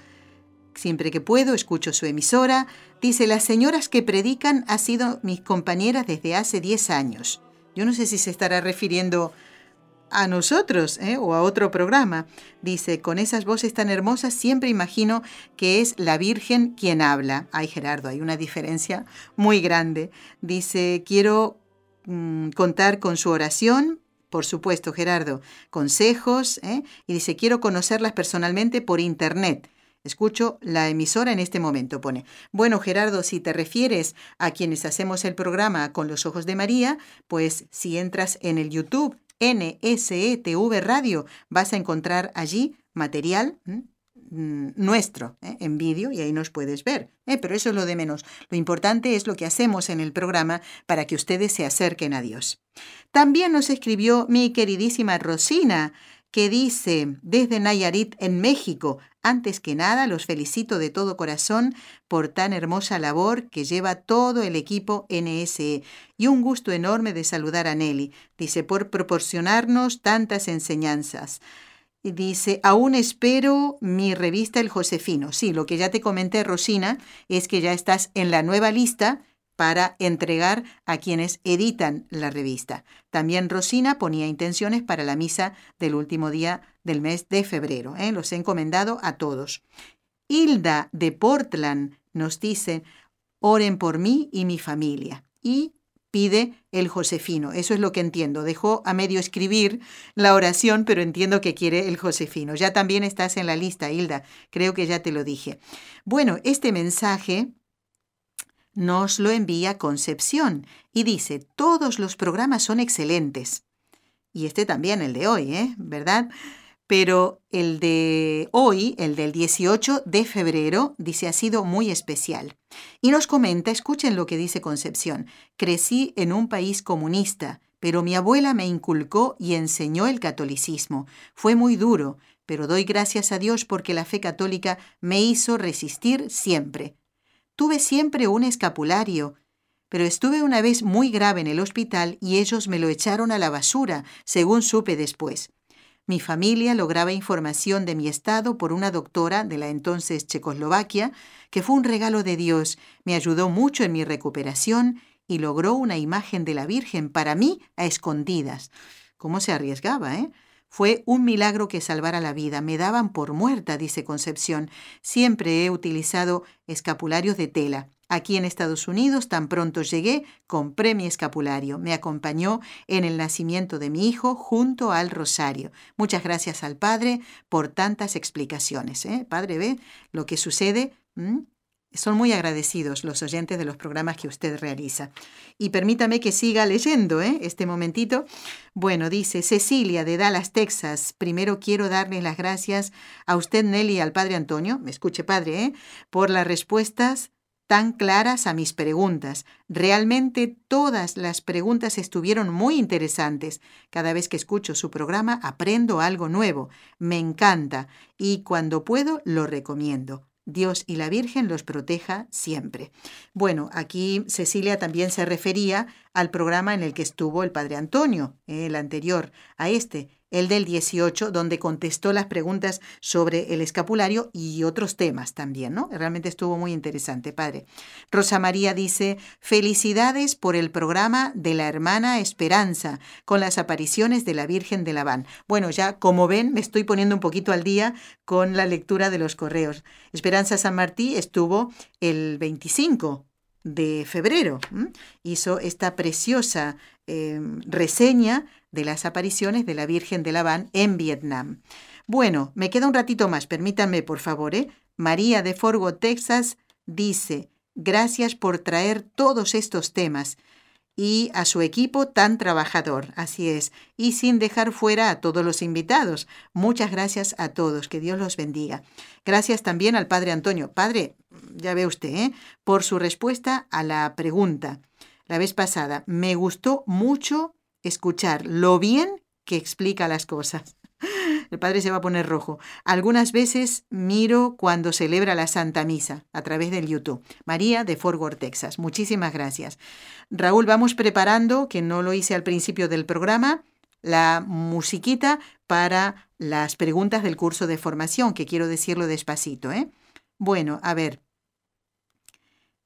Siempre que puedo, escucho su emisora. Dice, las señoras que predican han sido mis compañeras desde hace 10 años. Yo no sé si se estará refiriendo nosotros ¿eh? o a otro programa. Dice, con esas voces tan hermosas siempre imagino que es la Virgen quien habla. Ay, Gerardo, hay una diferencia muy grande. Dice, quiero mm, contar con su oración. Por supuesto, Gerardo, consejos. ¿eh? Y dice, quiero conocerlas personalmente por internet. Escucho la emisora en este momento, pone. Bueno, Gerardo, si te refieres a quienes hacemos el programa con los ojos de María, pues si entras en el YouTube NSETV Radio, vas a encontrar allí material mm, nuestro ¿eh? en vídeo y ahí nos puedes ver. ¿eh? Pero eso es lo de menos. Lo importante es lo que hacemos en el programa para que ustedes se acerquen a Dios. También nos escribió mi queridísima Rosina que dice desde Nayarit en México, antes que nada los felicito de todo corazón por tan hermosa labor que lleva todo el equipo NSE y un gusto enorme de saludar a Nelly, dice, por proporcionarnos tantas enseñanzas. Dice, aún espero mi revista El Josefino. Sí, lo que ya te comenté, Rosina, es que ya estás en la nueva lista para entregar a quienes editan la revista. También Rosina ponía intenciones para la misa del último día del mes de febrero. ¿eh? Los he encomendado a todos. Hilda de Portland nos dice, oren por mí y mi familia. Y pide el Josefino. Eso es lo que entiendo. Dejó a medio escribir la oración, pero entiendo que quiere el Josefino. Ya también estás en la lista, Hilda. Creo que ya te lo dije. Bueno, este mensaje nos lo envía Concepción y dice, todos los programas son excelentes. Y este también, el de hoy, ¿eh? ¿Verdad? pero el de hoy, el del 18 de febrero, dice ha sido muy especial. Y nos comenta, escuchen lo que dice Concepción, crecí en un país comunista, pero mi abuela me inculcó y enseñó el catolicismo. Fue muy duro, pero doy gracias a Dios porque la fe católica me hizo resistir siempre. Tuve siempre un escapulario, pero estuve una vez muy grave en el hospital y ellos me lo echaron a la basura, según supe después. Mi familia lograba información de mi estado por una doctora de la entonces Checoslovaquia, que fue un regalo de Dios, me ayudó mucho en mi recuperación y logró una imagen de la Virgen para mí a escondidas. ¿Cómo se arriesgaba, eh? Fue un milagro que salvara la vida. Me daban por muerta, dice Concepción. Siempre he utilizado escapularios de tela. Aquí en Estados Unidos, tan pronto llegué, compré mi escapulario. Me acompañó en el nacimiento de mi hijo junto al rosario. Muchas gracias al Padre por tantas explicaciones. ¿eh? Padre, ¿ve lo que sucede? Son muy agradecidos los oyentes de los programas que usted realiza. Y permítame que siga leyendo ¿eh? este momentito. Bueno, dice Cecilia de Dallas, Texas. Primero quiero darle las gracias a usted, Nelly, y al Padre Antonio, me escuche, Padre, ¿eh? por las respuestas tan claras a mis preguntas. Realmente todas las preguntas estuvieron muy interesantes. Cada vez que escucho su programa aprendo algo nuevo. Me encanta y cuando puedo lo recomiendo. Dios y la Virgen los proteja siempre. Bueno, aquí Cecilia también se refería al programa en el que estuvo el Padre Antonio, el anterior a este, el del 18, donde contestó las preguntas sobre el escapulario y otros temas también, ¿no? Realmente estuvo muy interesante, padre. Rosa María dice, felicidades por el programa de la hermana Esperanza, con las apariciones de la Virgen de Labán. Bueno, ya como ven, me estoy poniendo un poquito al día con la lectura de los correos. Esperanza San Martí estuvo el 25 de febrero. Hizo esta preciosa em, reseña de las apariciones de la Virgen de Laván en Vietnam. Bueno, me queda un ratito más, permítanme por favor. ¿eh? María de Forgo, Texas, dice, gracias por traer todos estos temas y a su equipo tan trabajador, así es, y sin dejar fuera a todos los invitados. Muchas gracias a todos, que Dios los bendiga. Gracias también al Padre Antonio. Padre, ya ve usted, ¿eh? por su respuesta a la pregunta la vez pasada. Me gustó mucho escuchar lo bien que explica las cosas. El padre se va a poner rojo. Algunas veces miro cuando celebra la Santa Misa a través del YouTube. María de Fort Worth, Texas. Muchísimas gracias. Raúl, vamos preparando, que no lo hice al principio del programa, la musiquita para las preguntas del curso de formación, que quiero decirlo despacito. ¿eh? Bueno, a ver.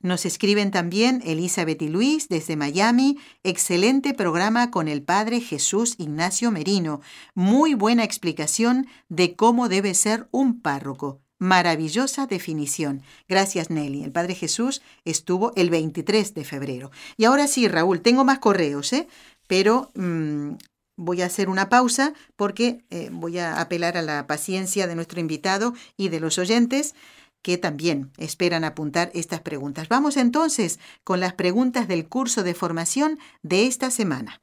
Nos escriben también Elizabeth y Luis desde Miami. Excelente programa con el Padre Jesús Ignacio Merino. Muy buena explicación de cómo debe ser un párroco. Maravillosa definición. Gracias, Nelly. El Padre Jesús estuvo el 23 de febrero. Y ahora sí, Raúl, tengo más correos, ¿eh? Pero mm, voy a hacer una pausa porque eh, voy a apelar a la paciencia de nuestro invitado y de los oyentes que también esperan apuntar estas preguntas. Vamos entonces con las preguntas del curso de formación de esta semana.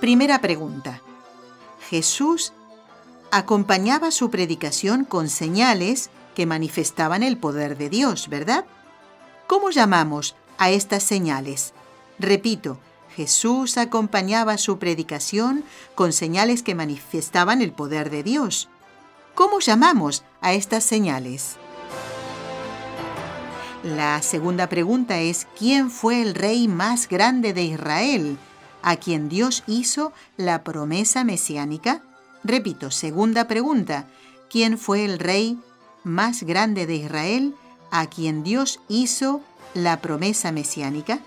Primera pregunta. Jesús acompañaba su predicación con señales que manifestaban el poder de Dios, ¿verdad? ¿Cómo llamamos a estas señales? Repito, Jesús acompañaba su predicación con señales que manifestaban el poder de Dios. ¿Cómo llamamos a estas señales? La segunda pregunta es, ¿quién fue el rey más grande de Israel, a quien Dios hizo la promesa mesiánica? Repito, segunda pregunta, ¿quién fue el rey más grande de Israel, a quien Dios hizo la promesa mesiánica?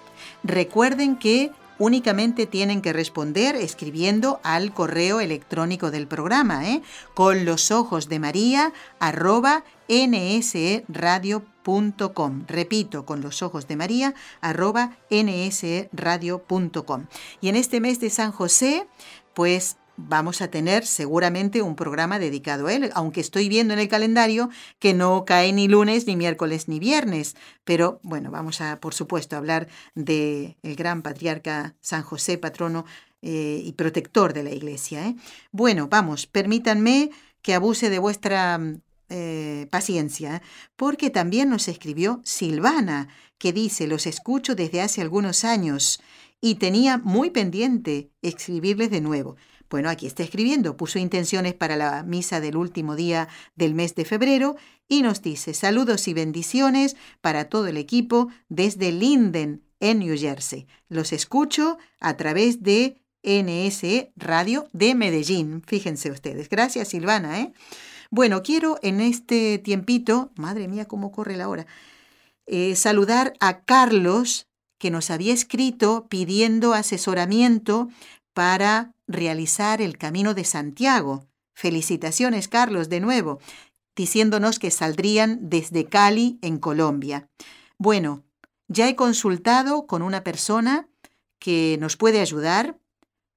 Recuerden que únicamente tienen que responder escribiendo al correo electrónico del programa, ¿eh? con los ojos de María arroba nseradio.com. Repito, con los ojos de María arroba nseradio.com. Y en este mes de San José, pues vamos a tener seguramente un programa dedicado a él, aunque estoy viendo en el calendario que no cae ni lunes, ni miércoles, ni viernes. Pero bueno, vamos a, por supuesto, hablar del el gran patriarca San José, patrono eh, y protector de la iglesia. ¿eh? Bueno, vamos, permítanme que abuse de vuestra eh, paciencia, porque también nos escribió Silvana, que dice, los escucho desde hace algunos años y tenía muy pendiente escribirles de nuevo. Bueno, aquí está escribiendo, puso intenciones para la misa del último día del mes de febrero y nos dice saludos y bendiciones para todo el equipo desde Linden, en New Jersey. Los escucho a través de NSE Radio de Medellín. Fíjense ustedes. Gracias, Silvana. ¿eh? Bueno, quiero en este tiempito, madre mía, cómo corre la hora, eh, saludar a Carlos, que nos había escrito pidiendo asesoramiento para realizar el Camino de Santiago. Felicitaciones, Carlos, de nuevo, diciéndonos que saldrían desde Cali, en Colombia. Bueno, ya he consultado con una persona que nos puede ayudar.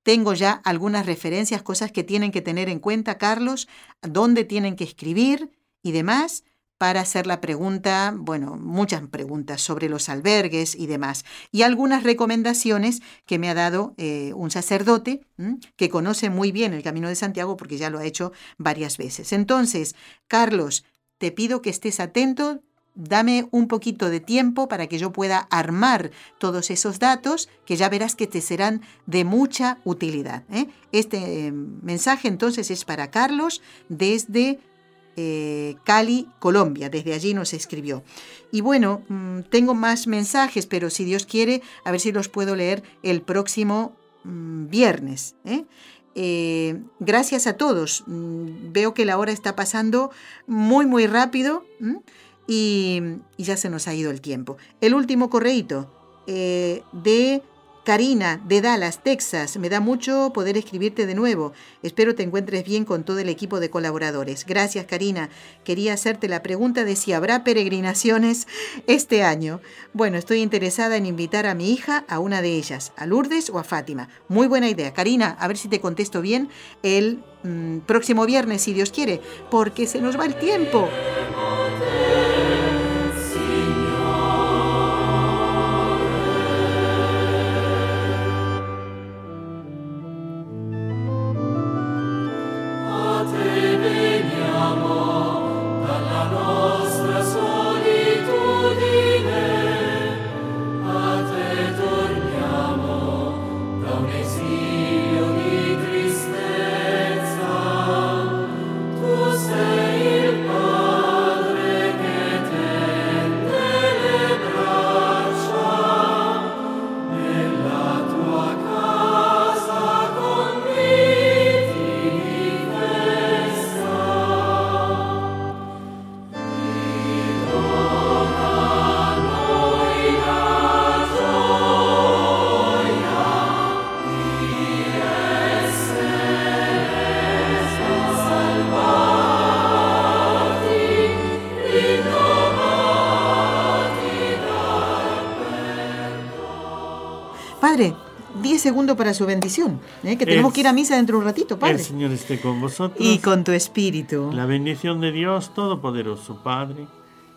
Tengo ya algunas referencias, cosas que tienen que tener en cuenta, Carlos, dónde tienen que escribir y demás para hacer la pregunta, bueno, muchas preguntas sobre los albergues y demás, y algunas recomendaciones que me ha dado eh, un sacerdote que conoce muy bien el Camino de Santiago porque ya lo ha hecho varias veces. Entonces, Carlos, te pido que estés atento, dame un poquito de tiempo para que yo pueda armar todos esos datos que ya verás que te serán de mucha utilidad. ¿eh? Este eh, mensaje entonces es para Carlos desde eh, Cali, Colombia. Desde allí nos escribió. Y bueno, mm, tengo más mensajes, pero si Dios quiere, a ver si los puedo leer el próximo mm, viernes. ¿eh? Eh, gracias a todos. Mm, veo que la hora está pasando muy, muy rápido y, ya se nos ha ido el tiempo. El último correíto de Karina, de Dallas, Texas, me da mucho poder escribirte de nuevo. Espero te encuentres bien con todo el equipo de colaboradores. Gracias, Karina. Quería hacerte la pregunta de si habrá peregrinaciones este año. Bueno, estoy interesada en invitar a mi hija a una de ellas, a Lourdes o a Fátima. Muy buena idea. Karina, a ver si te contesto bien el mm, próximo viernes, si Dios quiere, porque se nos va el tiempo. Padre, 10 segundos para su bendición, ¿eh? que tenemos que ir a misa dentro de un ratito, Padre.
El Señor esté con vosotros.
Y con tu espíritu.
La bendición de Dios Todopoderoso, Padre,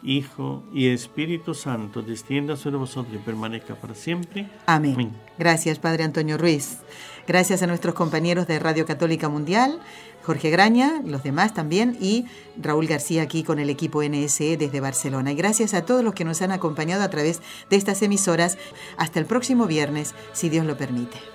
Hijo y Espíritu Santo, descienda sobre vosotros y permanezca para siempre.
Amén. Gracias, Padre Antonio Ruiz. Gracias a nuestros compañeros de Radio Católica Mundial, Jorge Graña, los demás también, y Raúl García aquí con el equipo NSE desde Barcelona. Y gracias a todos los que nos han acompañado a través de estas emisoras. Hasta el próximo viernes, si Dios lo permite.